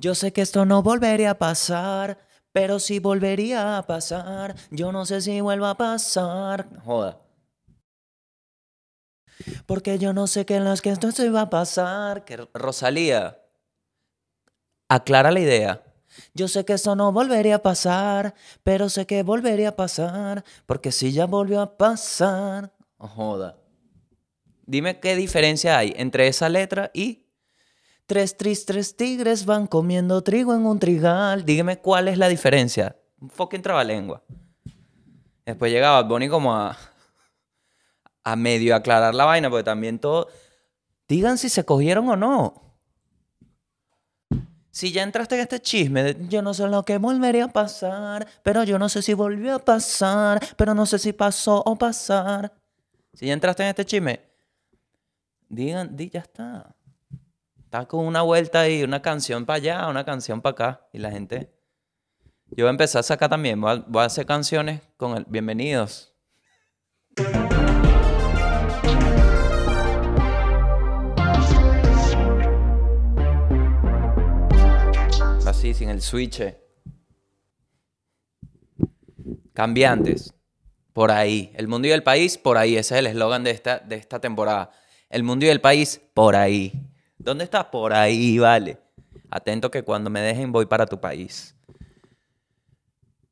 Yo sé que esto no volvería a pasar, pero si volvería a pasar, yo no sé si vuelva a pasar. Joda. Porque yo no sé qué en las que esto se va a pasar. Que Rosalía, aclara la idea. Yo sé que eso no volvería a pasar, pero sé que volvería a pasar, porque si ya volvió a pasar. Joda. Dime qué diferencia hay entre esa letra y tres tristes tigres van comiendo trigo en un trigal. Dígame cuál es la diferencia. Un fucking trabalengua. Después llegaba Bonnie como a, a medio aclarar la vaina, porque también todo. Digan si se cogieron o no. Si ya entraste en este chisme, de, yo no sé lo que volvería a pasar, pero yo no sé si volvió a pasar, pero no sé si pasó o pasar. Si ya entraste en este chisme, digan, di, ya está. Está con una vuelta ahí, una canción para allá, una canción para acá, y la gente. Yo voy a empezar a sacar también, voy a, voy a hacer canciones con el bienvenidos. Así, sin el switch. Cambiantes. Por ahí. El mundo y el país, por ahí. Ese es el eslogan de esta, de esta temporada. El mundo y el país, por ahí. ¿Dónde estás? Por ahí, vale. Atento que cuando me dejen voy para tu país.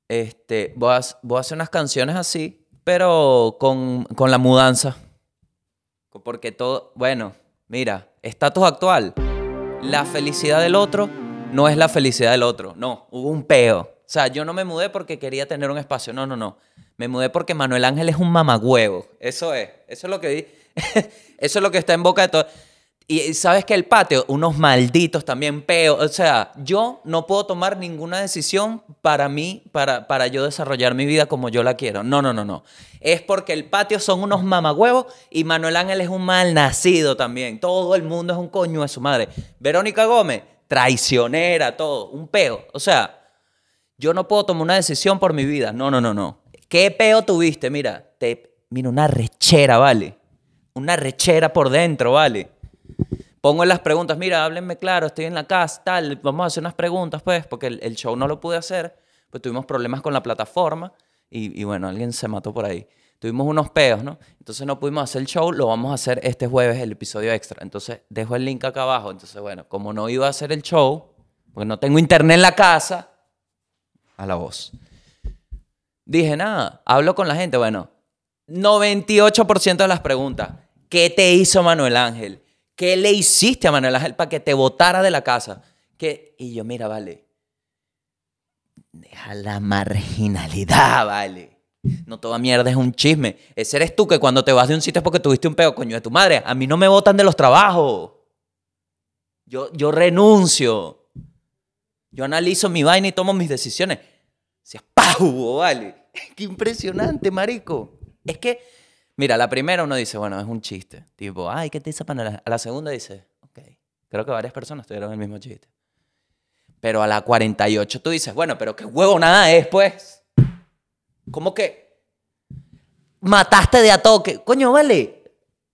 Este, voy a, voy hacer unas canciones así, pero con, con la mudanza. Porque todo, bueno, mira, estatus actual. La felicidad del otro no es la felicidad del otro. No, hubo un peo. O sea, yo no me mudé porque quería tener un espacio. No, no, no. Me mudé porque Manuel Ángel es un mamagüevo. Eso es. Eso es lo que vi. Eso es lo que está en boca de todo. Y sabes que el patio, unos malditos también peo. O sea, yo no puedo tomar ninguna decisión para mí, para, para yo desarrollar mi vida como yo la quiero. No, no, no, no. Es porque el patio son unos mamagüevos y Manuel Ángel es un mal nacido también. Todo el mundo es un coño de su madre. Verónica Gómez, traicionera, todo. Un peo. O sea, yo no puedo tomar una decisión por mi vida. No, no, no, no. ¿Qué peo tuviste? Mira, te, mira, una rechera, ¿vale? Una rechera por dentro, ¿vale? Pongo las preguntas, mira, háblenme claro, estoy en la casa, tal, vamos a hacer unas preguntas, pues, porque el, el show no lo pude hacer, pues tuvimos problemas con la plataforma y, y, bueno, alguien se mató por ahí. Tuvimos unos peos, ¿no? Entonces no pudimos hacer el show, lo vamos a hacer este jueves, el episodio extra. Entonces dejo el link acá abajo. Entonces, bueno, como no iba a hacer el show, porque no tengo internet en la casa, a la voz. Dije, nada, hablo con la gente. Bueno, 98% de las preguntas. ¿Qué te hizo Manuel Ángel? ¿Qué le hiciste a Manuel Ángel para que te botara de la casa? ¿Qué? Y yo, mira, vale. Deja la marginalidad, vale. No toda mierda es un chisme. Ese eres tú que cuando te vas de un sitio es porque tuviste un peo, coño, de tu madre. A mí no me votan de los trabajos. Yo, yo renuncio. Yo analizo mi vaina y tomo mis decisiones. Se pavo, vale. Qué impresionante, marico. Es que, mira, la primera uno dice, bueno, es un chiste. Tipo, ay, ¿qué te hizo Manuel? A la segunda dice, ok. Creo que varias personas tuvieron el mismo chiste. Pero a la 48 tú dices, bueno, pero qué huevo nada es, pues. ¿Cómo que mataste de a toque? Coño, vale.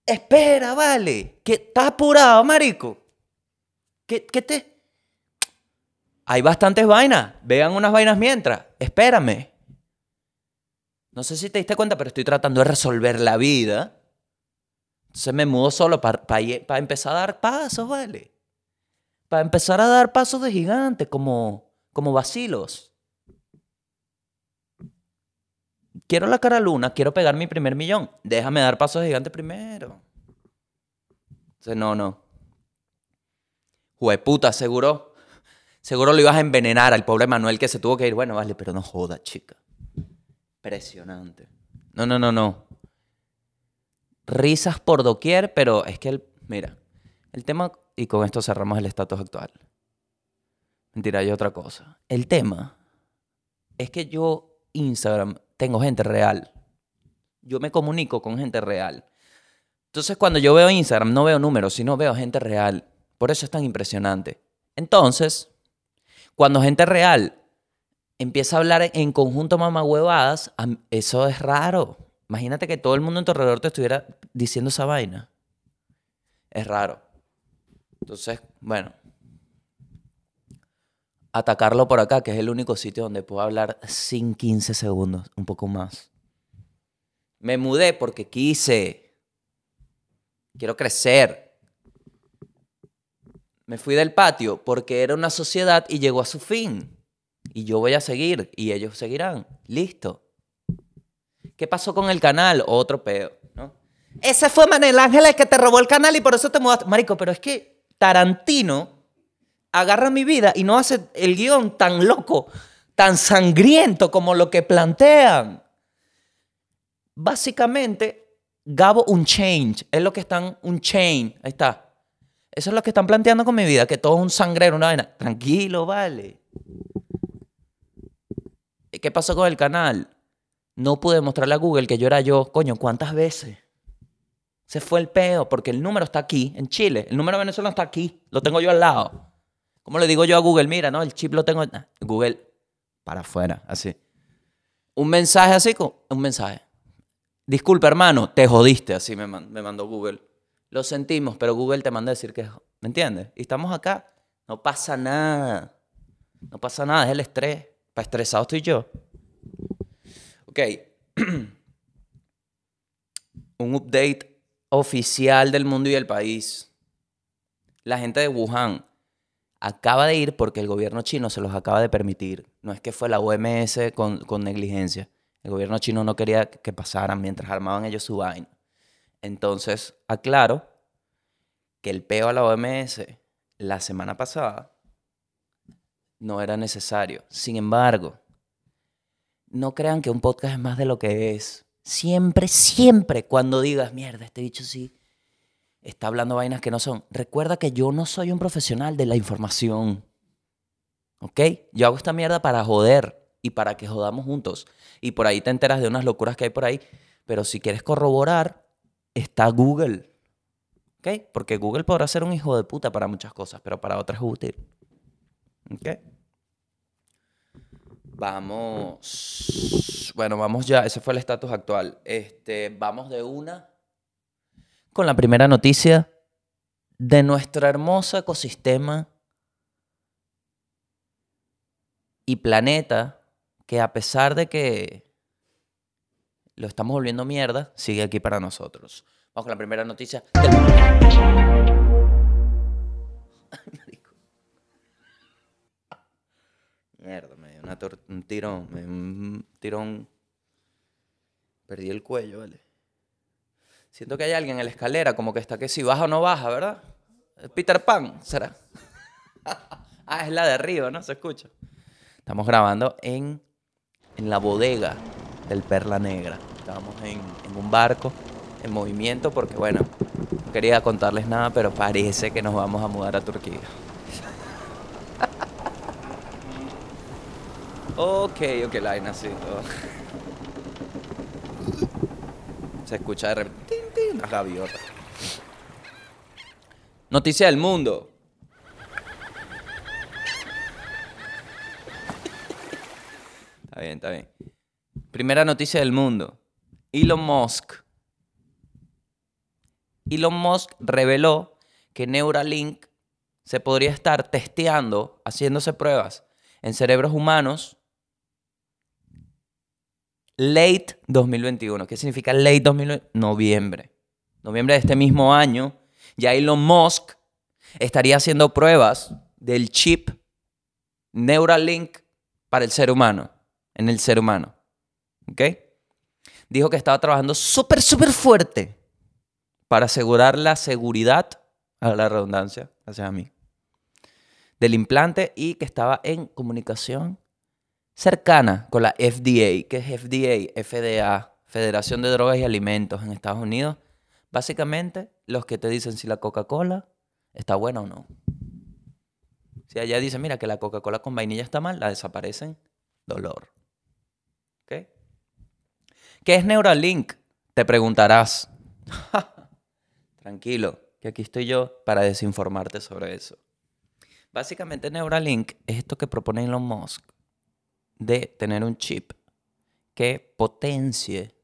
Espera, vale. Que estás apurado, marico. ¿Qué, qué te...? Hay bastantes vainas. Vean unas vainas mientras. Espérame. No sé si te diste cuenta, pero estoy tratando de resolver la vida. Entonces me mudo solo para pa, empezar a dar pasos, ¿vale? Para empezar a dar pasos de gigante, como, como vacilos. Quiero la cara luna, quiero pegar mi primer millón. Déjame dar pasos de gigante primero. Entonces, no, no. Jueputa, seguro. Seguro lo ibas a envenenar al pobre Manuel que se tuvo que ir. Bueno, vale, pero no joda, chica. Impresionante. No, no, no, no. Risas por doquier, pero es que el. Mira, el tema. Y con esto cerramos el estatus actual. Mentira, hay otra cosa. El tema es que yo, Instagram, tengo gente real. Yo me comunico con gente real. Entonces, cuando yo veo Instagram, no veo números, sino veo gente real. Por eso es tan impresionante. Entonces, cuando gente real empieza a hablar en conjunto mamahuevadas, eso es raro. Imagínate que todo el mundo en tu alrededor te estuviera diciendo esa vaina. Es raro. Entonces, bueno. atacarlo por acá, que es el único sitio donde puedo hablar sin 15 segundos, un poco más. Me mudé porque quise. Quiero crecer. Me fui del patio porque era una sociedad y llegó a su fin. Y yo voy a seguir y ellos seguirán. Listo. ¿Qué pasó con el canal? Otro peo, ¿no? Ese fue Manel Ángel el que te robó el canal y por eso te mudaste. Marico, pero es que Tarantino agarra mi vida y no hace el guion tan loco, tan sangriento como lo que plantean. Básicamente, Gabo un change, es lo que están, un chain, ahí está. Eso es lo que están planteando con mi vida, que todo es un sangrero, una vaina. Tranquilo, vale. ¿Qué pasó con el canal? No pude mostrarle a Google que yo era yo. Coño, ¿cuántas veces? Se fue el peo, porque el número está aquí, en Chile. El número venezolano está aquí. Lo tengo yo al lado. ¿Cómo le digo yo a Google? Mira, no, el chip lo tengo. Google, para afuera, así. Un mensaje así, un mensaje. Disculpa, hermano, te jodiste, así me, mandó Google. Lo sentimos, pero Google te manda a decir que. ¿Me entiendes? Y estamos acá. No pasa nada. No pasa nada, es el estrés. Para estresado estoy yo. Ok. un update oficial del mundo y del país. La gente de Wuhan acaba de ir porque el gobierno chino se los acaba de permitir. No es que fue la OMS con, negligencia. El gobierno chino no quería que pasaran mientras armaban ellos su vaina. Entonces, aclaro que el peo a la OMS la semana pasada no era necesario. Sin embargo, no crean que un podcast es más de lo que es. Siempre, siempre cuando digas, mierda, este bicho sí está hablando vainas que no son. Recuerda que yo no soy un profesional de la información. ¿Ok? Yo hago esta mierda para joder y para que jodamos juntos. Y por ahí te enteras de unas locuras que hay por ahí. Pero si quieres corroborar, está Google. ¿Ok? Porque Google podrá ser un hijo de puta para muchas cosas, pero para otras es útil. ¿Ok? Vamos. Bueno, vamos ya. Ese fue el estatus actual. Este, vamos de una con la primera noticia de nuestro hermoso ecosistema y planeta que a pesar de que lo estamos volviendo mierda, sigue aquí para nosotros. Vamos con la primera noticia del Mierda, me dio un tirón, un. Perdí el cuello, ¿vale? Siento que hay alguien en la escalera, como que está que si baja o no baja, ¿verdad? Peter Pan, ¿será? ah, es la de arriba, ¿no? Se escucha. Estamos grabando en, en la bodega del Perla Negra. Estamos en, en un barco en movimiento porque, bueno, no quería contarles nada, pero parece que nos vamos a mudar a Turquía. Ok, ok, la vaina así. Se escucha de repente una gaviota. Noticia del mundo. Está bien, está bien. Primera noticia del mundo. Elon Musk. Elon Musk reveló que Neuralink se podría estar testeando, haciéndose pruebas en cerebros humanos late 2021. ¿Qué significa late 2021? Noviembre. Noviembre de este mismo año, ya Elon Musk estaría haciendo pruebas del chip Neuralink para el ser humano, en el ser humano. ¿Ok? Dijo que estaba trabajando súper, súper fuerte para asegurar la seguridad, a la redundancia, gracias a mí, del implante y que estaba en comunicación cercana con la FDA, que es FDA, FDA, Federación de Drogas y Alimentos en Estados Unidos. Básicamente, los que te dicen si la Coca-Cola está buena o no. Si allá dicen, mira, que la Coca-Cola con vainilla está mal, la desaparecen, dolor. ¿Qué es Neuralink? Te preguntarás. Tranquilo, que aquí estoy yo para desinformarte sobre eso. Básicamente Neuralink es esto que propone Elon Musk de tener un chip que potencie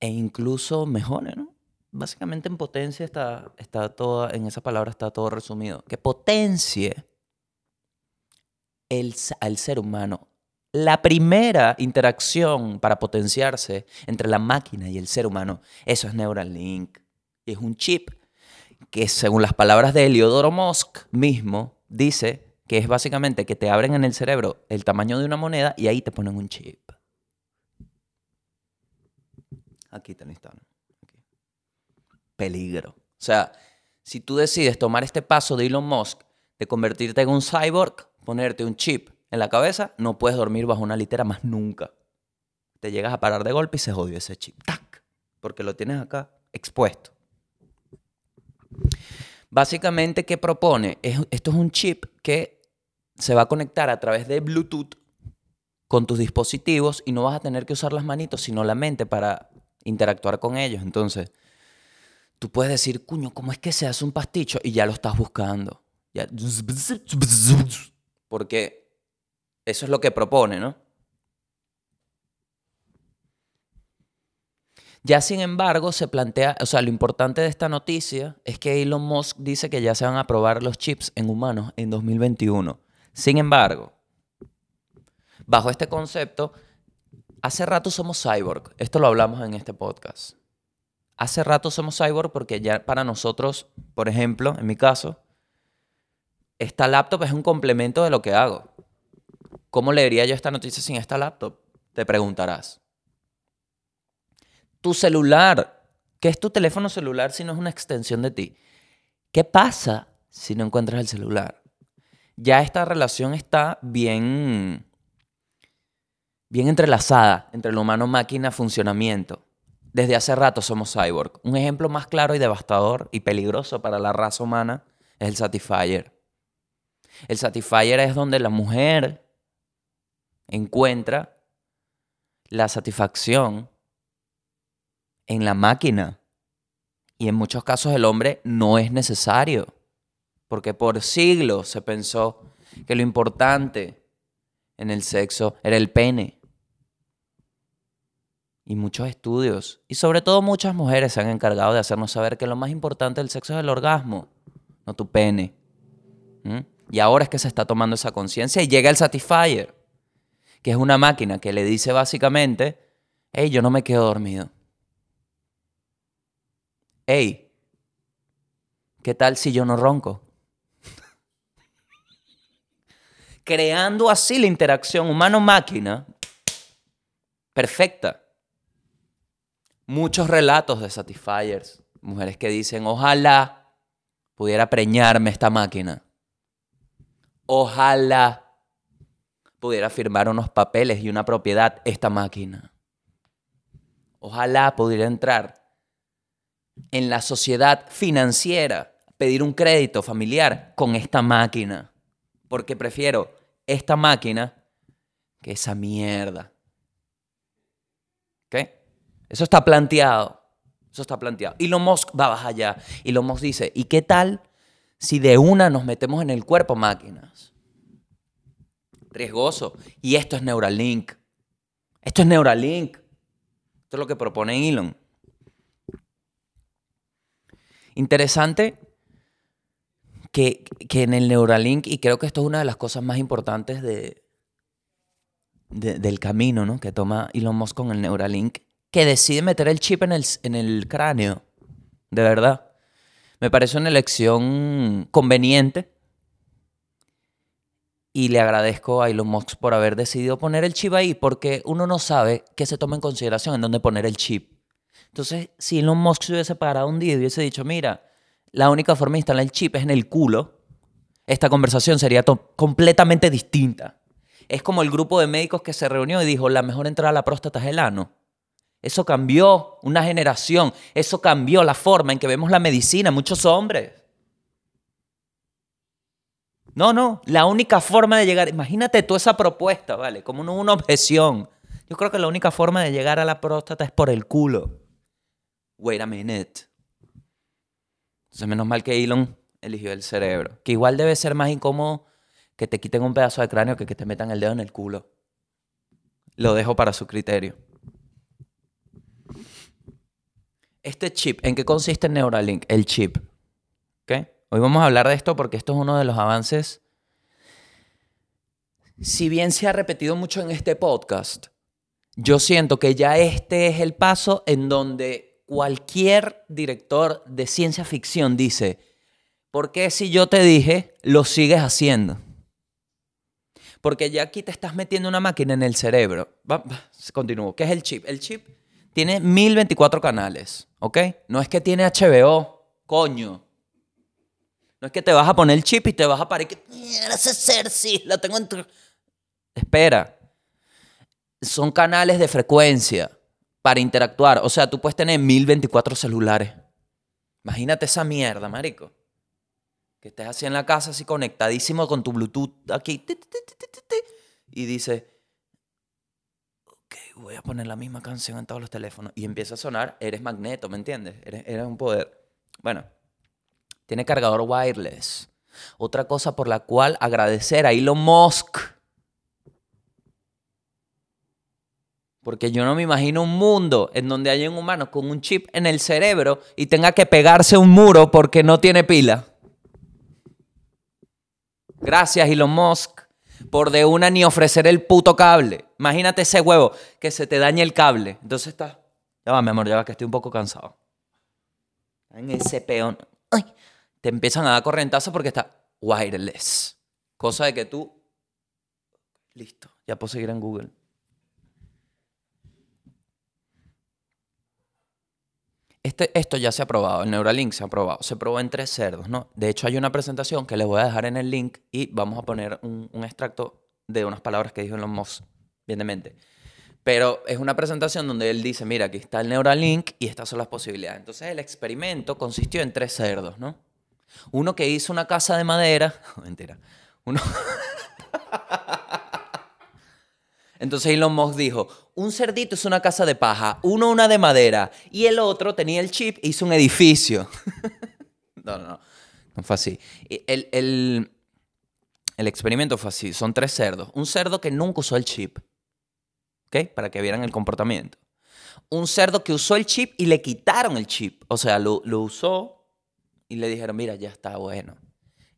e incluso mejore, ¿no? Básicamente en potencia está, está todo, en esa palabra está todo resumido. Que potencie el, al ser humano. La primera interacción para potenciarse entre la máquina y el ser humano, eso es Neuralink. Es un chip que según las palabras de Heliodoro Musk mismo, dice que es básicamente que te abren en el cerebro el tamaño de una moneda y ahí te ponen un chip. Aquí te instalan. Peligro. O sea, si tú decides tomar este paso de Elon Musk de convertirte en un cyborg, ponerte un chip en la cabeza, no puedes dormir bajo una litera más nunca. Te llegas a parar de golpe y se jodió ese chip. ¡Tac! Porque lo tienes acá expuesto. Básicamente, ¿qué propone? esto es un chip que se va a conectar a través de Bluetooth con tus dispositivos y no vas a tener que usar las manitos, sino la mente para interactuar con ellos. Entonces, tú puedes decir, cuño, ¿cómo es que se hace un pasticho? Y ya lo estás buscando. Porque eso es lo que propone, ¿no? Ya sin embargo se plantea, o sea, lo importante de esta noticia es que Elon Musk dice que ya se van a probar los chips en humanos en 2021. Sin embargo, bajo este concepto, hace rato somos cyborg. Esto lo hablamos en este podcast. Hace rato somos cyborg porque ya para nosotros, por ejemplo, en mi caso, esta laptop es un complemento de lo que hago. ¿Cómo leería yo esta noticia sin esta laptop? Te preguntarás. Tu celular. ¿Qué es tu teléfono celular si no es una extensión de ti? ¿Qué pasa si no encuentras el celular? Ya esta relación está bien, bien entrelazada entre el humano-máquina funcionamiento. Desde hace rato somos cyborg. Un ejemplo más claro y devastador y peligroso para la raza humana es el Satisfyer. El Satisfyer es donde la mujer encuentra la satisfacción en la máquina. Y en muchos casos el hombre no es necesario. Porque por siglos se pensó que lo importante en el sexo era el pene. Y muchos estudios, y sobre todo muchas mujeres se han encargado de hacernos saber que lo más importante del sexo es el orgasmo, no tu pene. ¿Mm? Y ahora es que se está tomando esa conciencia y llega el Satisfyer, que es una máquina que le dice básicamente, hey, yo no me quedo dormido. Hey, ¿qué tal si yo no ronco? Creando así la interacción humano-máquina perfecta. Muchos relatos de Satisfiers, mujeres que dicen, ojalá pudiera preñarme esta máquina. Ojalá pudiera firmar unos papeles y una propiedad esta máquina. Ojalá pudiera entrar en la sociedad financiera pedir un crédito familiar con esta máquina. Porque prefiero esta máquina que esa mierda. ¿Ok? Eso está planteado. Eso está planteado. Y lo Musk va más allá. Y lo Musk dice, ¿y qué tal si de una nos metemos en el cuerpo máquinas? Riesgoso. Y esto es Neuralink. Esto es Neuralink. Esto es lo que propone Elon. Interesante que, en el Neuralink, y creo que esto es una de las cosas más importantes de, del camino ¿no? que toma Elon Musk con el Neuralink, que decide meter el chip en el, en el cráneo. De verdad. Me parece una elección conveniente. Y le agradezco a Elon Musk por haber decidido poner el chip ahí, porque uno no sabe qué se toma en consideración en dónde poner el chip. Entonces, si Elon Musk se hubiese parado un día y hubiese dicho, mira, la única forma de instalar el chip es en el culo, esta conversación sería completamente distinta. Es como el grupo de médicos que se reunió y dijo, la mejor entrada a la próstata es el ano. Eso cambió una generación, eso cambió la forma en que vemos la medicina, muchos hombres. No, no, la única forma de llegar, imagínate tú esa propuesta, ¿vale? Como una objeción. Yo creo que la única forma de llegar a la próstata es por el culo wait a minute. Entonces, menos mal que Elon eligió el cerebro. Que igual debe ser más incómodo que te quiten un pedazo de cráneo que que te metan el dedo en el culo. Lo dejo para su criterio. Este chip, ¿en qué consiste Neuralink? El chip. ¿Okay? Hoy vamos a hablar de esto porque esto es uno de los avances si bien se ha repetido mucho en este podcast, yo siento que ya este es el paso en donde cualquier director de ciencia ficción dice, ¿por qué si yo te dije, lo sigues haciendo? Porque ya aquí te estás metiendo una máquina en el cerebro. Va, continúo. ¿Qué es el chip? El chip tiene 1024 canales, ¿ok? No es que tiene HBO, coño. No es que te vas a poner el chip y te vas a parar que, ese ser, sí, la tengo en Espera. Son canales de frecuencia para interactuar. O sea, tú puedes tener 1024 celulares. Imagínate esa mierda, marico. Que estés así en la casa, así conectadísimo con tu Bluetooth aquí. Y dice, ok, voy a poner la misma canción en todos los teléfonos. Y empieza a sonar, eres magneto, ¿me entiendes? Eres un poder. Bueno, tiene cargador wireless. Otra cosa por la cual agradecer a Elon Musk. Porque yo no me imagino un mundo en donde haya un humano con un chip en el cerebro y tenga que pegarse un muro porque no tiene pila. Gracias, Elon Musk, por de una ni ofrecer el puto cable. Imagínate ese huevo que se te dañe el cable. Entonces está. Ya va, mi amor, ya va, que estoy un poco cansado. En ese peón. Te empiezan a dar correntazo porque está wireless. Cosa de que tú. Listo, ya puedo seguir en Google. Este, esto ya se ha probado, el Neuralink se ha probado. Se probó en tres cerdos, ¿no? De hecho, hay una presentación que les voy a dejar en el link y vamos a poner un, extracto de unas palabras que dijo en los Musk, bien de mente. Pero es una presentación donde él dice, mira, aquí está el Neuralink y estas son las posibilidades. Entonces el experimento consistió en tres cerdos, ¿no? Uno que hizo una casa de madera, mentira, uno... Entonces Elon Musk dijo, un cerdito es una casa de paja, uno una de madera y el otro tenía el chip e hizo un edificio. no, no, no, no fue así. El, el, el, experimento fue así, son tres cerdos. Un cerdo que nunca usó el chip, ¿ok? Para que vieran el comportamiento. Un cerdo que usó el chip y le quitaron el chip, o sea, lo, lo usó y le dijeron, mira, ya está bueno.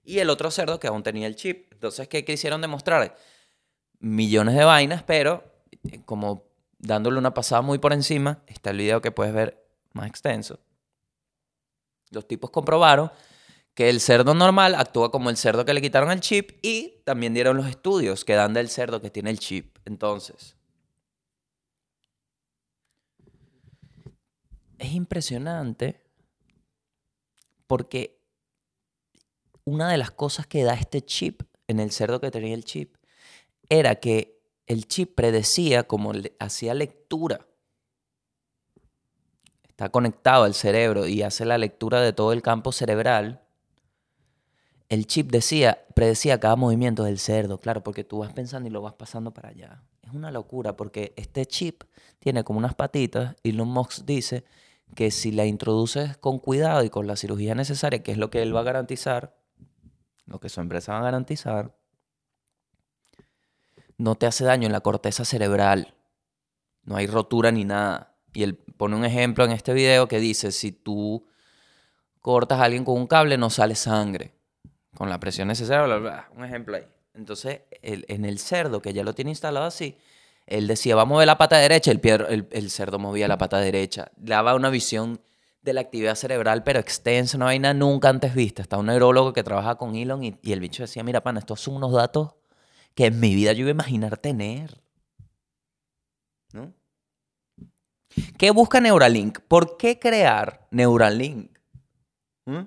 Y el otro cerdo que aún tenía el chip. Entonces, ¿qué quisieron demostrar? Millones de vainas, pero eh, como dándole una pasada muy por encima, está el video que puedes ver más extenso. Los tipos comprobaron que el cerdo normal actúa como el cerdo que le quitaron el chip y también dieron los estudios que dan del cerdo que tiene el chip. Entonces, es impresionante porque una de las cosas que da este chip en el cerdo que tenía el chip era que el chip predecía como hacía lectura. Está conectado al cerebro y hace la lectura de todo el campo cerebral. El chip decía, predecía cada movimiento del cerdo, claro, porque tú vas pensando y lo vas pasando para allá. Es una locura porque este chip tiene como unas patitas y Elon Musk dice que si la introduces con cuidado y con la cirugía necesaria, que es lo que él va a garantizar, lo que su empresa va a garantizar, no te hace daño en la corteza cerebral. No hay rotura ni nada. Y él pone un ejemplo en este video que dice, si tú cortas a alguien con un cable, no sale sangre. Con la presión necesaria, un ejemplo ahí. Entonces, en el cerdo, que ya lo tiene instalado así, él decía, vamos a mover la pata derecha, el, el, el cerdo movía la pata derecha. Daba una visión de la actividad cerebral, pero extensa, una vaina nunca antes vista. Está un neurólogo que trabaja con Elon y, y el bicho decía, mira, pana, estos son unos datos que en mi vida yo iba a imaginar tener. ¿No? ¿Qué busca Neuralink? ¿Por qué crear Neuralink? ¿Mm?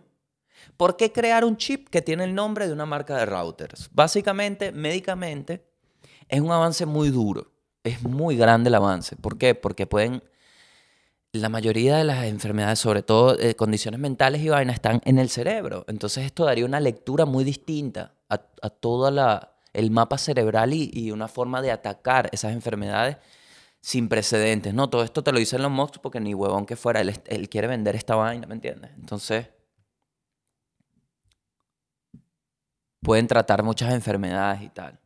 ¿Por qué crear un chip que tiene el nombre de una marca de routers? Básicamente, médicamente, es un avance muy duro. Es muy grande el avance. ¿Por qué? Porque pueden... La mayoría de las enfermedades, sobre todo eh, condiciones mentales y vainas, están en el cerebro. Entonces esto daría una lectura muy distinta a toda la, el mapa cerebral y, una forma de atacar esas enfermedades sin precedentes. No, todo esto te lo dicen los Musk porque ni huevón que fuera, él, él quiere vender esta vaina, ¿me entiendes? Entonces, pueden tratar muchas enfermedades y tal.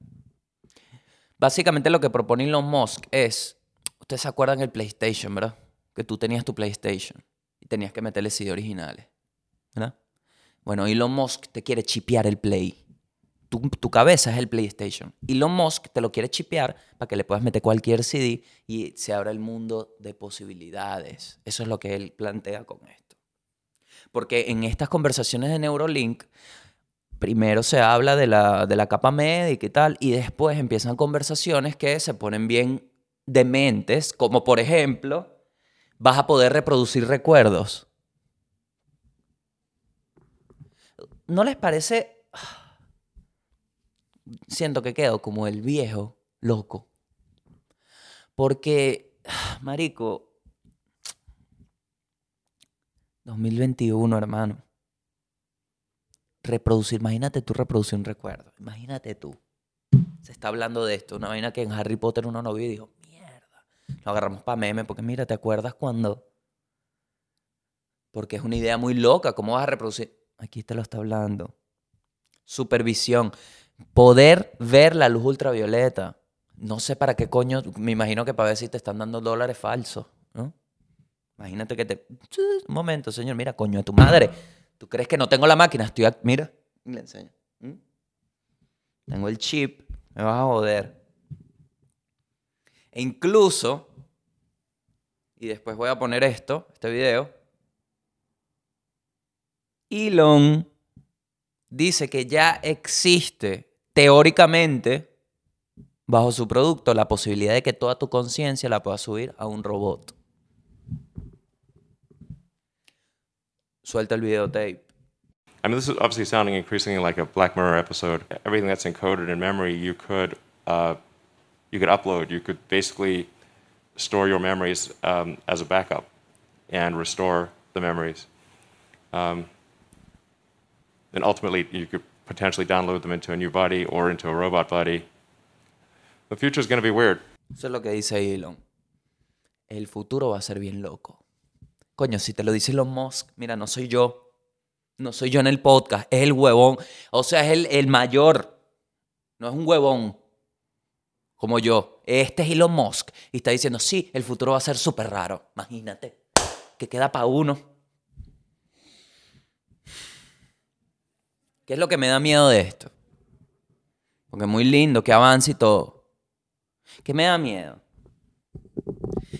Básicamente lo que propone Elon Musk es, ustedes se acuerdan el PlayStation, ¿verdad? Que tú tenías tu PlayStation y tenías que meterle CD originales, ¿verdad? Bueno, Elon Musk te quiere chipear el Play Tu, cabeza es el PlayStation. Elon Musk te lo quiere chipear para que le puedas meter cualquier CD y se abra el mundo de posibilidades. Eso es lo que él plantea con esto. Porque en estas conversaciones de Neurolink, primero se habla de la, de la capa médica y tal, y después empiezan conversaciones que se ponen bien dementes, como por ejemplo, vas a poder reproducir recuerdos. ¿No les parece? Siento que quedo como el viejo loco. Porque, marico, 2021, hermano. Reproducir, imagínate tú reproducir un recuerdo. Imagínate tú. Se está hablando de esto, una vaina que en Harry Potter uno no vio y dijo, mierda. Lo agarramos para meme porque mira, ¿te acuerdas cuando? Porque es una idea muy loca, ¿cómo vas a reproducir? Aquí te lo está hablando. Supervisión. Poder ver la luz ultravioleta. No sé para qué coño, me imagino que para ver si te están dando dólares falsos, ¿no? Imagínate que te... Un momento, señor, mira, coño, a tu madre. ¿Tú crees que no tengo la máquina? Estoy aquí. Mira, le enseño. Tengo el chip, me vas a joder. E incluso, y después voy a poner esto, este video, Elon dice que ya existe teóricamente bajo su producto la posibilidad de que toda tu conciencia la puedas subir a un robot. Suelta el videotape. I mean, this is obviously sounding increasingly like a Black Mirror episode. Everything that's encoded in memory, you could uh, you could upload. You could basically store your memories um, as a backup and restore the memories. Um, and ultimately, you could potentially download them into a new body or into a robot body. The future is going to be weird. Eso es lo que dice Elon. El futuro va a ser bien loco. Coño, si te lo dice Elon Musk, mira, no soy yo. No soy yo en el podcast, es el huevón. O sea, es el, el mayor. No es un huevón como yo. Este es Elon Musk. Y está diciendo, sí, el futuro va a ser súper raro. Imagínate. Que queda para uno. ¿Qué es lo que me da miedo de esto? Porque es muy lindo, que avance y todo. ¿Qué me da miedo?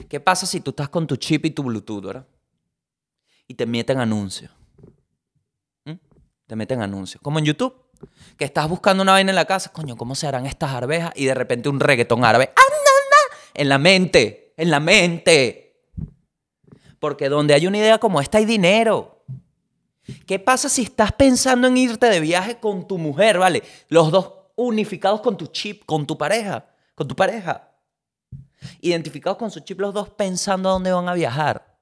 ¿Qué pasa si tú estás con tu chip y tu Bluetooth, ¿verdad? Y te meten anuncios. ¿Mm? Te meten anuncios. Como en YouTube. Que estás buscando una vaina en la casa. Coño, ¿cómo se harán estas arvejas? Y de repente un reggaetón árabe. ¡Ah, En la mente. En la mente. Porque donde hay una idea como esta hay dinero. ¿Qué pasa si estás pensando en irte de viaje con tu mujer, ¿vale? Los dos unificados con tu chip, con tu pareja, con tu pareja. Identificados con su chip los dos pensando a dónde van a viajar.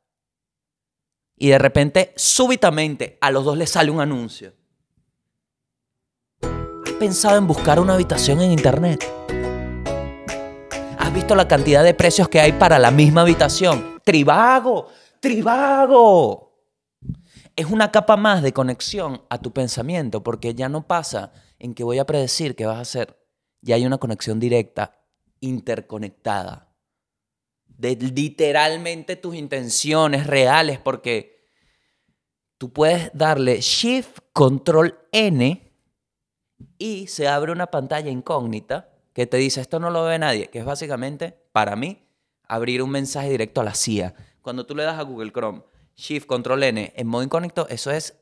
Y de repente, súbitamente, a los dos les sale un anuncio. ¿Has pensado en buscar una habitación en internet? ¿Has visto la cantidad de precios que hay para la misma habitación? Trivago, trivago es una capa más de conexión a tu pensamiento, porque ya no pasa en que voy a predecir qué vas a hacer. Ya hay una conexión directa, interconectada. De literalmente tus intenciones reales, porque tú puedes darle Shift Control N y se abre una pantalla incógnita que te dice esto no lo ve nadie, que es básicamente, para mí, abrir un mensaje directo a la CIA. Cuando tú le das a Google Chrome, Shift, Control N, en modo incógnito, eso es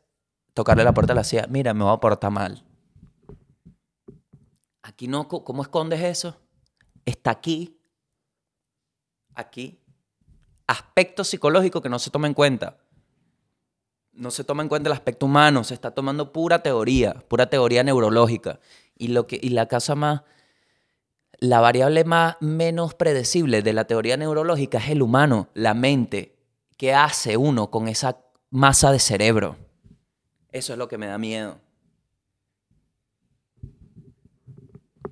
tocarle la puerta a la CIA. Mira, me voy a portar mal. Aquí no, ¿cómo escondes eso? Está aquí. Aquí. Aspecto psicológico que no se toma en cuenta. No se toma en cuenta el aspecto humano, se está tomando pura teoría, pura teoría neurológica. Y, lo que, y la casa más, la variable más menos predecible de la teoría neurológica es el humano, la mente, ¿Qué hace uno con esa masa de cerebro? Eso es lo que me da miedo.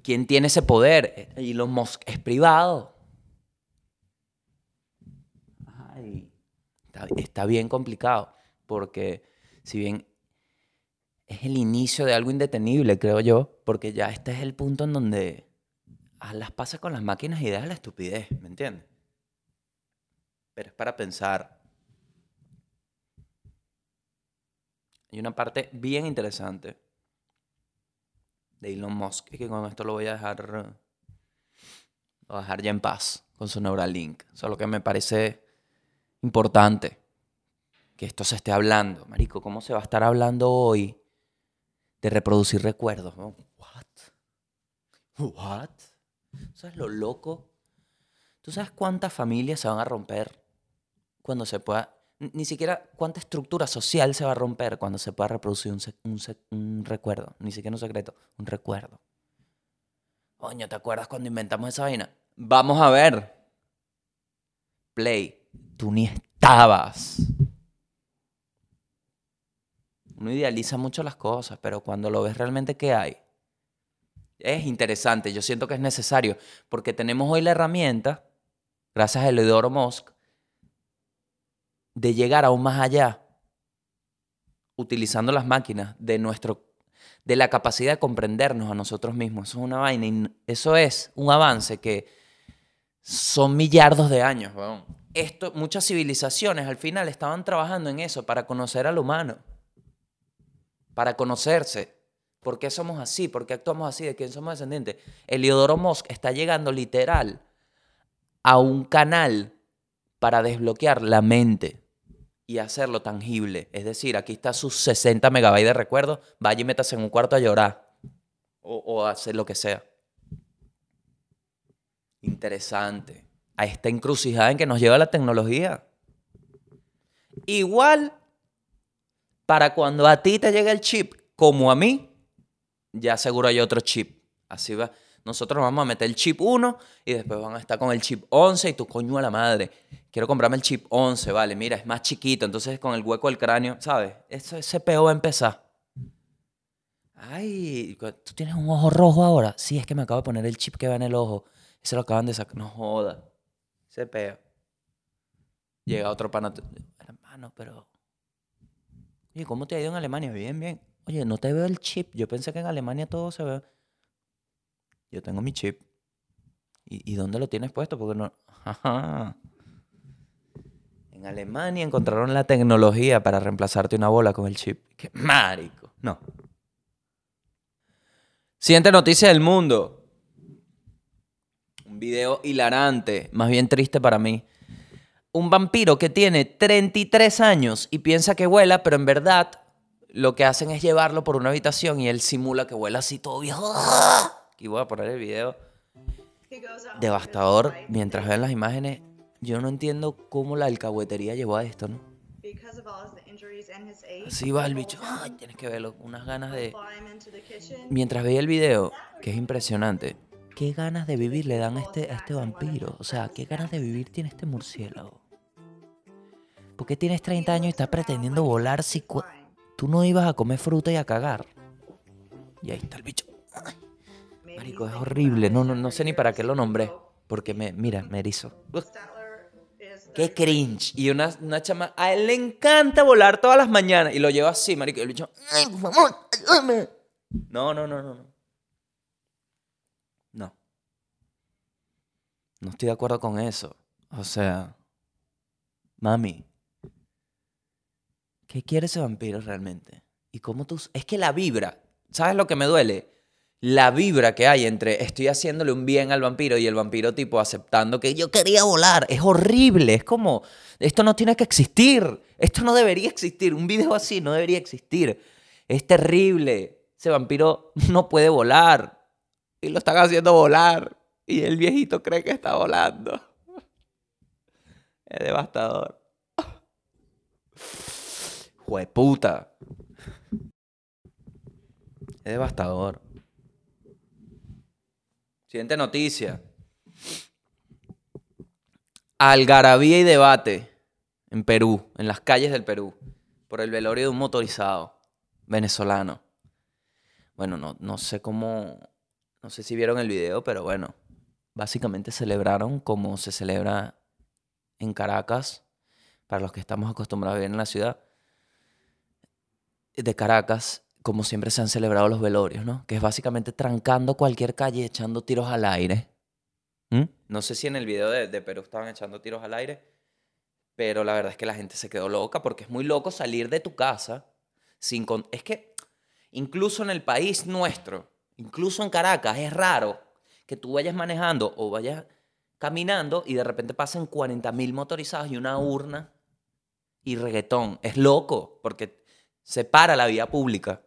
¿Quién tiene ese poder? Elon Musk es privado. Ay, está, está bien complicado, porque si bien es el inicio de algo indetenible, creo yo, porque ya este es el punto en donde las pasa con las máquinas y deja la estupidez, ¿me entiendes? Pero es para pensar. Hay una parte bien interesante de Elon Musk y que con esto lo voy a dejar, dejar ya en paz con su Neuralink. Solo que me parece importante que esto se esté hablando. Marico, ¿cómo se va a estar hablando hoy de reproducir recuerdos? ¿no? What? What? ¿Sabes lo loco? ¿Tú sabes cuántas familias se van a romper cuando se pueda... Ni siquiera cuánta estructura social se va a romper cuando se pueda reproducir un, recuerdo. Ni siquiera un secreto, un recuerdo. Coño, ¿te acuerdas cuando inventamos esa vaina? Vamos a ver. Play. Tú ni estabas. Uno idealiza mucho las cosas, pero cuando lo ves realmente, ¿qué hay? Es interesante, yo siento que es necesario, porque tenemos hoy la herramienta, gracias a Eleodoro Musk, de llegar aún más allá, utilizando las máquinas, de, nuestro, de la capacidad de comprendernos a nosotros mismos. Eso es una vaina, y eso es un avance que son millardos de años. Esto, muchas civilizaciones al final estaban trabajando en eso, para conocer al humano, para conocerse. ¿Por qué somos así? ¿Por qué actuamos así? ¿De quién somos descendientes? Eliodoro Musk está llegando literal a un canal para desbloquear la mente y hacerlo tangible. Es decir, aquí está sus 60 megabytes de recuerdos, vaya y métase en un cuarto a llorar o, o a hacer lo que sea. Interesante. A esta encrucijada en que nos lleva la tecnología. Igual, para cuando a ti te llegue el chip, como a mí, ya seguro hay otro chip. Así va. Nosotros vamos a meter el chip 1 y después van a estar con el chip 11 y tu coño a la madre. Quiero comprarme el chip 11, vale, mira, es más chiquito, entonces con el hueco del cráneo, ¿sabes? Eso, ese peo va a empezar. Ay, ¿tú tienes un ojo rojo ahora? Sí, es que me acabo de poner el chip que va en el ojo. Ese lo acaban de sacar. No joda. Ese peo. Llega otro pana. Hermano, pero... Oye, ¿cómo te ha ido en Alemania? Bien, bien. Oye, no te veo el chip. Yo pensé que en Alemania todo se ve. Yo tengo mi chip. ¿Y, dónde lo tienes puesto? Porque no. En Alemania encontraron la tecnología para reemplazarte una bola con el chip. ¡Qué marico! No. Siguiente noticia del mundo. Un video hilarante, más bien triste para mí. Un vampiro que tiene 33 años y piensa que vuela, pero en verdad lo que hacen es llevarlo por una habitación y él simula que vuela así todo viejo. Y voy a poner el video devastador mientras vean las imágenes. Yo no entiendo cómo la alcahuetería llevó a esto, ¿no? Así va el bicho. Ay, tienes que verlo. Unas ganas de... Mientras veía el video, que es impresionante, qué ganas de vivir le dan a este, a este vampiro. O sea, qué ganas de vivir tiene este murciélago. ¿Por qué tienes 30 años y estás pretendiendo volar si tú no ibas a comer fruta y a cagar? Y ahí está el bicho. Marico, es horrible. No, no, no sé ni para qué lo nombré. Porque me, mira, me erizo. Uf, Qué cringe. Y una, una chama. A él le encanta volar todas las mañanas. Y lo lleva así, marico. Y el bicho. Ay, por favor, ayúdame. No, no, no, no. No. No. No estoy de acuerdo con eso. O sea. Mami. ¿Qué quiere ese vampiro realmente? ¿Y cómo tú.? Es que la vibra. ¿Sabes lo que me duele? La vibra que hay entre estoy haciéndole un bien al vampiro y el vampiro tipo aceptando que yo quería volar. Es horrible. Es como, esto no tiene que existir. Esto no debería existir. Un video así no debería existir. Es terrible. Ese vampiro no puede volar. Y lo están haciendo volar. Y el viejito cree que está volando. Es devastador. Jueputa. Es devastador. Siguiente noticia. Algarabía y debate en Perú, en las calles del Perú, por el velorio de un motorizado venezolano. Bueno, no, no sé cómo, no sé si vieron el video, pero bueno, básicamente celebraron como se celebra en Caracas, para los que estamos acostumbrados a vivir en la ciudad de Caracas, como siempre se han celebrado los velorios, ¿no? Que es básicamente trancando cualquier calle echando tiros al aire. ¿Mm? No sé si en el video de, de Perú estaban echando tiros al aire, pero la verdad es que la gente se quedó loca porque es muy loco salir de tu casa sin... con- Es que incluso en el país nuestro, Incluso en Caracas es raro que tú vayas manejando o vayas caminando y de repente pasen 40.000 motorizados y una urna y reggaetón. Es loco porque se para la vía pública,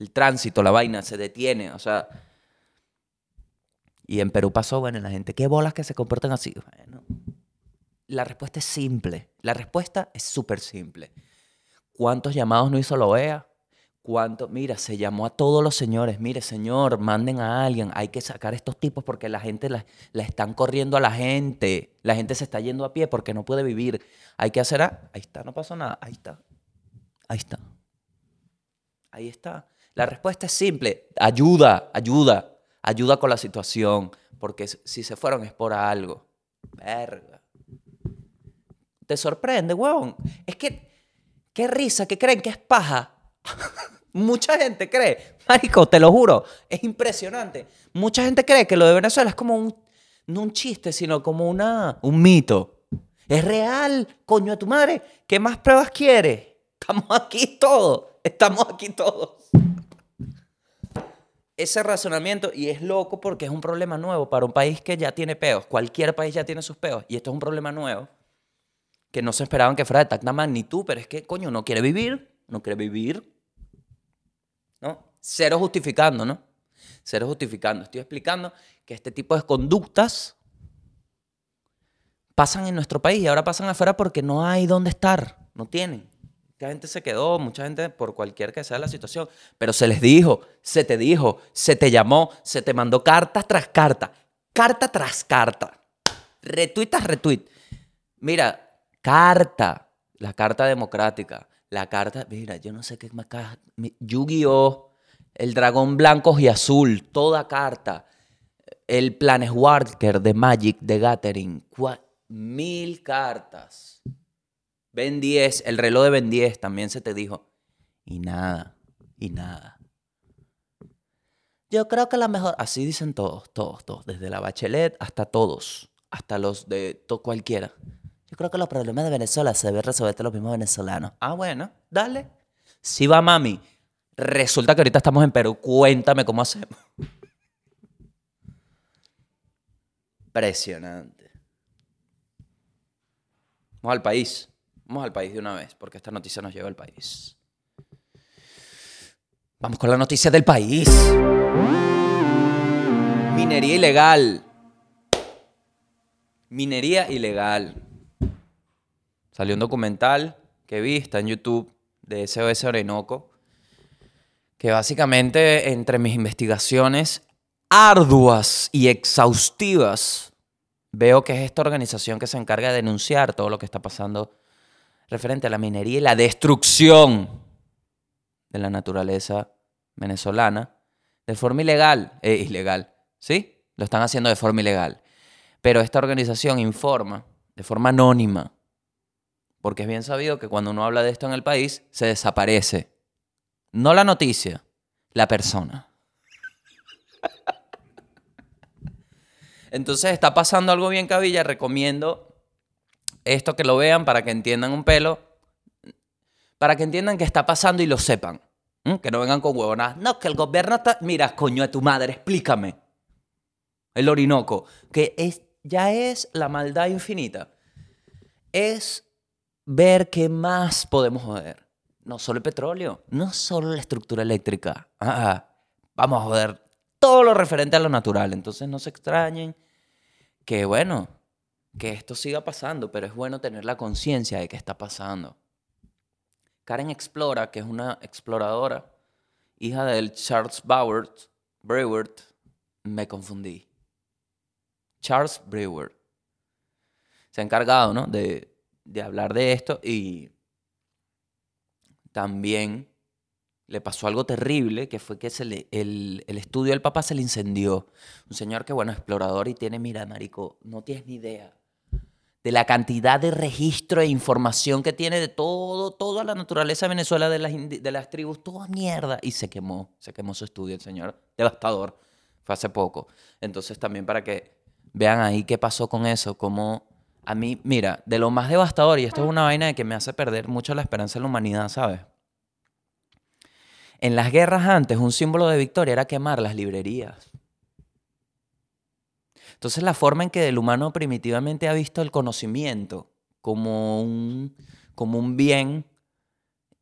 el tránsito, la vaina, se detiene. O sea, y en Perú pasó, bueno, la gente, ¿qué bolas que se comportan así? Bueno, la respuesta es simple. La respuesta es súper simple. ¿Cuántos llamados no hizo la OEA? ¿Cuánto? Mira, se llamó a todos los señores. Mire, señor, manden a alguien. Hay que sacar a estos tipos porque la gente la, la están corriendo a la gente. La gente se está yendo a pie porque no puede vivir. Hay que hacer. A... Ahí está, no pasó nada. Ahí está. Ahí está. Ahí está. La respuesta es simple. Ayuda, ayuda. Ayuda con la situación. Porque si se fueron es por algo. Verga. Te sorprende, huevón. Es que, qué risa, que creen que es paja. Mucha gente cree, Marico, te lo juro, es impresionante. Mucha gente cree que lo de Venezuela es como un, no un chiste, sino como una, un mito. Es real, coño a tu madre. ¿Qué más pruebas quieres? Estamos aquí todos, estamos aquí todos. Ese razonamiento, y es loco porque es un problema nuevo para un país que ya tiene peos. Cualquier país ya tiene sus peos, y esto es un problema nuevo que no se esperaban que fuera de tanta magnitud, pero es que, coño, no quiere vivir, no quiere vivir. ¿No? Cero justificando, ¿no? Cero justificando. Estoy explicando que este tipo de conductas pasan en nuestro país y ahora pasan afuera porque no hay dónde estar, no tienen. Mucha gente se quedó, mucha gente por cualquier que sea la situación, pero se les dijo, se te dijo, se te llamó, se te mandó carta tras carta, carta tras carta, retweet tras retweet. Mira, carta, la carta democrática, la carta, mira, yo no sé qué más Yu-Gi-Oh, el dragón blanco y azul, toda carta, el Planeswalker de Magic de Gathering, mil cartas. Ben 10, el reloj de Ben 10 también se te dijo. Y nada, y nada. Yo creo que la mejor, así dicen todos, todos, todos, desde la Bachelet hasta todos, hasta los de to, cualquiera. Yo creo que los problemas de Venezuela se deben resolver los mismos venezolanos. Ah, bueno, dale. Si va mami, resulta que ahorita estamos en Perú. Cuéntame cómo hacemos. Impresionante. Vamos al país. Vamos al país de una vez, porque esta noticia nos lleva al país. Vamos con la noticia del país. Minería ilegal. Minería ilegal. Salió un documental que vi, está en YouTube, de SOS Orinoco, que básicamente entre mis investigaciones arduas y exhaustivas, veo que es esta organización que se encarga de denunciar todo lo que está pasando referente a la minería y la destrucción de la naturaleza venezolana de forma ilegal, eh, ilegal, ¿sí? Lo están haciendo de forma ilegal. Pero esta organización informa de forma anónima porque es bien sabido que cuando uno habla de esto en el país, se desaparece. No la noticia, la persona. Entonces está pasando algo bien cabilla, recomiendo esto que lo vean para que entiendan un pelo, para que entiendan qué está pasando y lo sepan. Que no vengan con huevonas. No, que el gobierno está... Mira, coño de tu madre, explícame. El Orinoco, que es, ya es la maldad infinita. Es ver qué más podemos joder. No solo el petróleo, no solo la estructura eléctrica. Ah, ah, vamos a joder todo lo referente a lo natural. Entonces no se extrañen que, bueno, que esto siga pasando, pero es bueno tener la conciencia de que está pasando. Karen Explora, que es una exploradora, hija del Charles Brewert, Brewert, me confundí. Charles Brewert. Se ha encargado, ¿no? De, de hablar de esto y también le pasó algo terrible, que fue que se le, el, el, estudio del papá se le incendió. Un señor que, bueno, explorador y tiene, mira, marico, no tienes ni idea de la cantidad de registro e información que tiene de todo, toda la naturaleza de Venezuela, de las, de las tribus, toda mierda. Y se quemó, se quemó su estudio, el señor. Devastador. Fue hace poco. Entonces también para que vean ahí qué pasó con eso, cómo a mí, mira, de lo más devastador, y esto es una vaina de que me hace perder mucho la esperanza en la humanidad, ¿sabes? En las guerras antes, un símbolo de victoria era quemar las librerías. Entonces, la forma en que el humano primitivamente ha visto el conocimiento como un, como un bien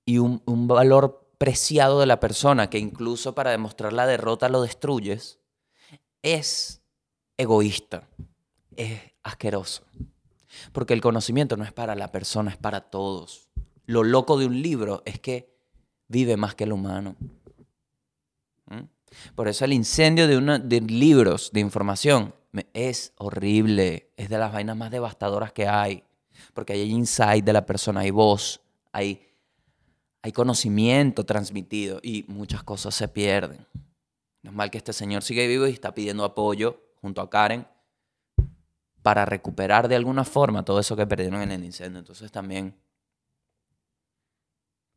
y un, un valor preciado de la persona, que incluso para demostrar la derrota lo destruyes, es egoísta, es asqueroso. Porque el conocimiento no es para la persona, es para todos. Lo loco de un libro es que vive más que el humano. ¿Mm? Por eso el incendio de, una, de libros, de información, es horrible. Es de las vainas más devastadoras que hay. Porque hay insight de la persona, hay voz, hay, hay conocimiento transmitido y muchas cosas se pierden. No es mal que este señor sigue vivo y está pidiendo apoyo junto a Karen para recuperar de alguna forma todo eso que perdieron en el incendio. Entonces también,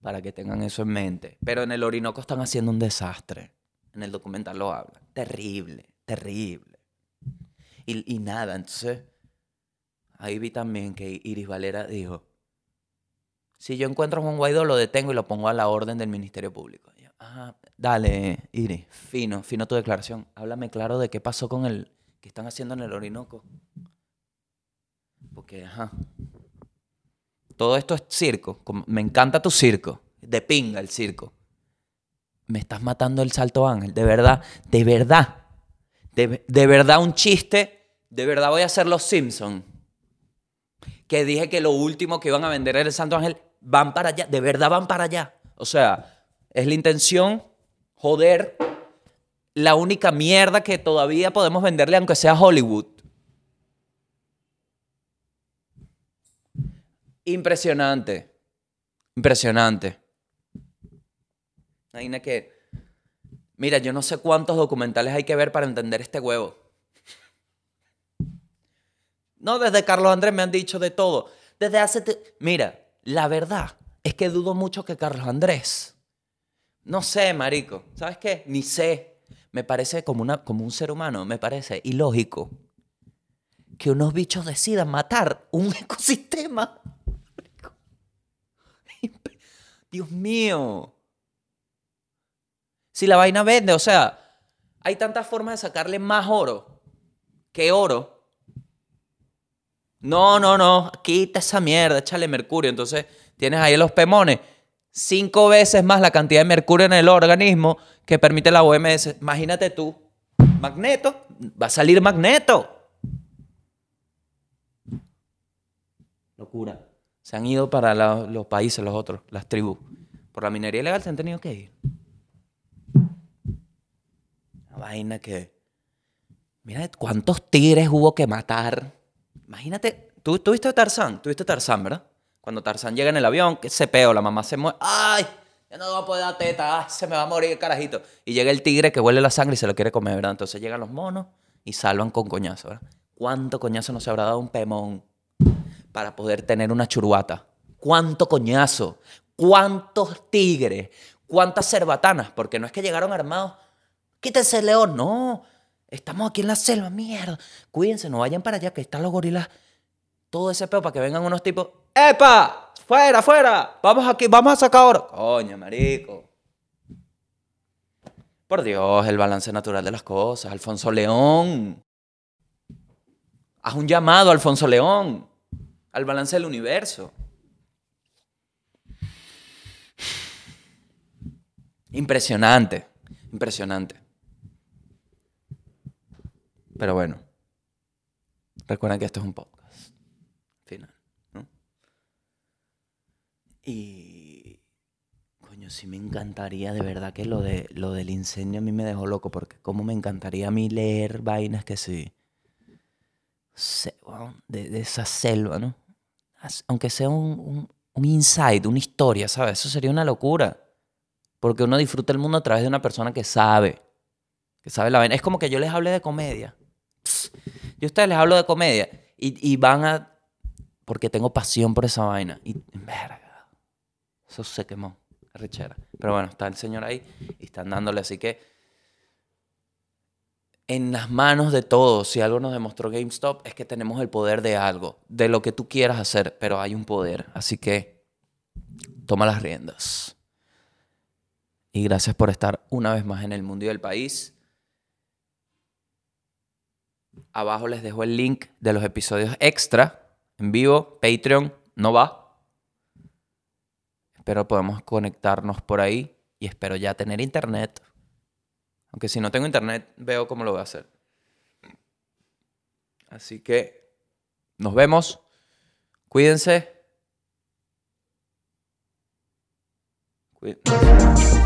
para que tengan eso en mente. Pero en el Orinoco están haciendo un desastre. En el documental lo hablan. Terrible, terrible. Y, y nada, entonces, ahí vi también que Iris Valera dijo, si yo encuentro a Juan Guaidó, lo detengo y lo pongo a la orden del Ministerio Público. ah, dale, Iris, fino, fino tu declaración. Háblame claro de qué pasó con el que están haciendo en el Orinoco. Porque, ajá. Todo esto es circo. Me encanta tu circo. De pinga el circo. Me estás matando el salto ángel. De verdad, de verdad. De, de verdad un chiste. De verdad voy a hacer los Simpsons. Que dije que lo último que iban a vender era el Santo Ángel. Van para allá. De verdad van para allá. O sea, es la intención joder la única mierda que todavía podemos venderle aunque sea Hollywood. Impresionante. Impresionante. Imagina que, mira, yo no sé cuántos documentales hay que ver para entender este huevo. No, desde Carlos Andrés me han dicho de todo. Desde hace... Mira, la verdad es que dudo mucho que Carlos Andrés. No sé, marico. ¿Sabes qué? Ni sé. Me parece como, una, como un ser humano, me parece ilógico que unos bichos decidan matar un ecosistema. Dios mío. Si la vaina vende, o sea, hay tantas formas de sacarle más oro que oro. No, no, no, quita esa mierda, échale mercurio. Entonces tienes ahí los pemones, cinco veces más la cantidad de mercurio en el organismo que permite la OMS. Imagínate tú, magneto, va a salir magneto. Locura se han ido para los países, los otros, las tribus. Por la minería ilegal se han tenido que ir. Vaina que... Mira cuántos tigres hubo que matar. Imagínate, tú tuviste Tarzán, tuviste Tarzán, ¿verdad? Cuando Tarzán llega en el avión, que se peo, la mamá se muere. ¡Ay! Ya no va a poder dar teta, se me va a morir el carajito. Y llega el tigre que huele la sangre y se lo quiere comer, ¿verdad? Entonces llegan los monos y salvan con coñazo, ¿verdad? ¿Cuánto coñazo no se habrá dado un pemón? para poder tener una churuata. ¿Cuánto coñazo? ¿Cuántos tigres? ¿Cuántas cerbatanas? Porque no es que llegaron armados. Quítense el león. No. Estamos aquí en la selva, mierda. Cuídense, no vayan para allá, que están los gorilas. Todo ese peo para que vengan unos tipos. ¡Epa! ¡Fuera, fuera! Vamos aquí, vamos a sacar oro. Coño, marico. Por Dios, el balance natural de las cosas. Alfonso León. Haz un llamado, Alfonso León al balance del universo. Impresionante, impresionante. Pero bueno, recuerden que esto es un podcast final, ¿no? Y coño, sí me encantaría de verdad que lo de lo del incendio a mí me dejó loco porque cómo me encantaría a mí leer vainas que sí de, de esa selva, ¿no? aunque sea un, un, insight, una historia, ¿sabes? Eso sería una locura. Porque uno disfruta el mundo a través de una persona que sabe, que sabe la vaina. Es como que yo les hable de comedia. Yo a ustedes les hablo de comedia y, y van a... Porque tengo pasión por esa vaina. Y, verga, eso se quemó, rechera. Pero bueno, está el señor ahí y están dándole, así que en las manos de todos. Si algo nos demostró GameStop es que tenemos el poder de algo, de lo que tú quieras hacer, pero hay un poder. Así que toma las riendas. Y gracias por estar una vez más en el mundo y del país. Abajo les dejo el link de los episodios extra en vivo. Patreon no va. Espero podamos conectarnos por ahí y espero ya tener internet. Aunque si no tengo internet, veo cómo lo voy a hacer. Así que nos vemos. Cuídense. Cuídense.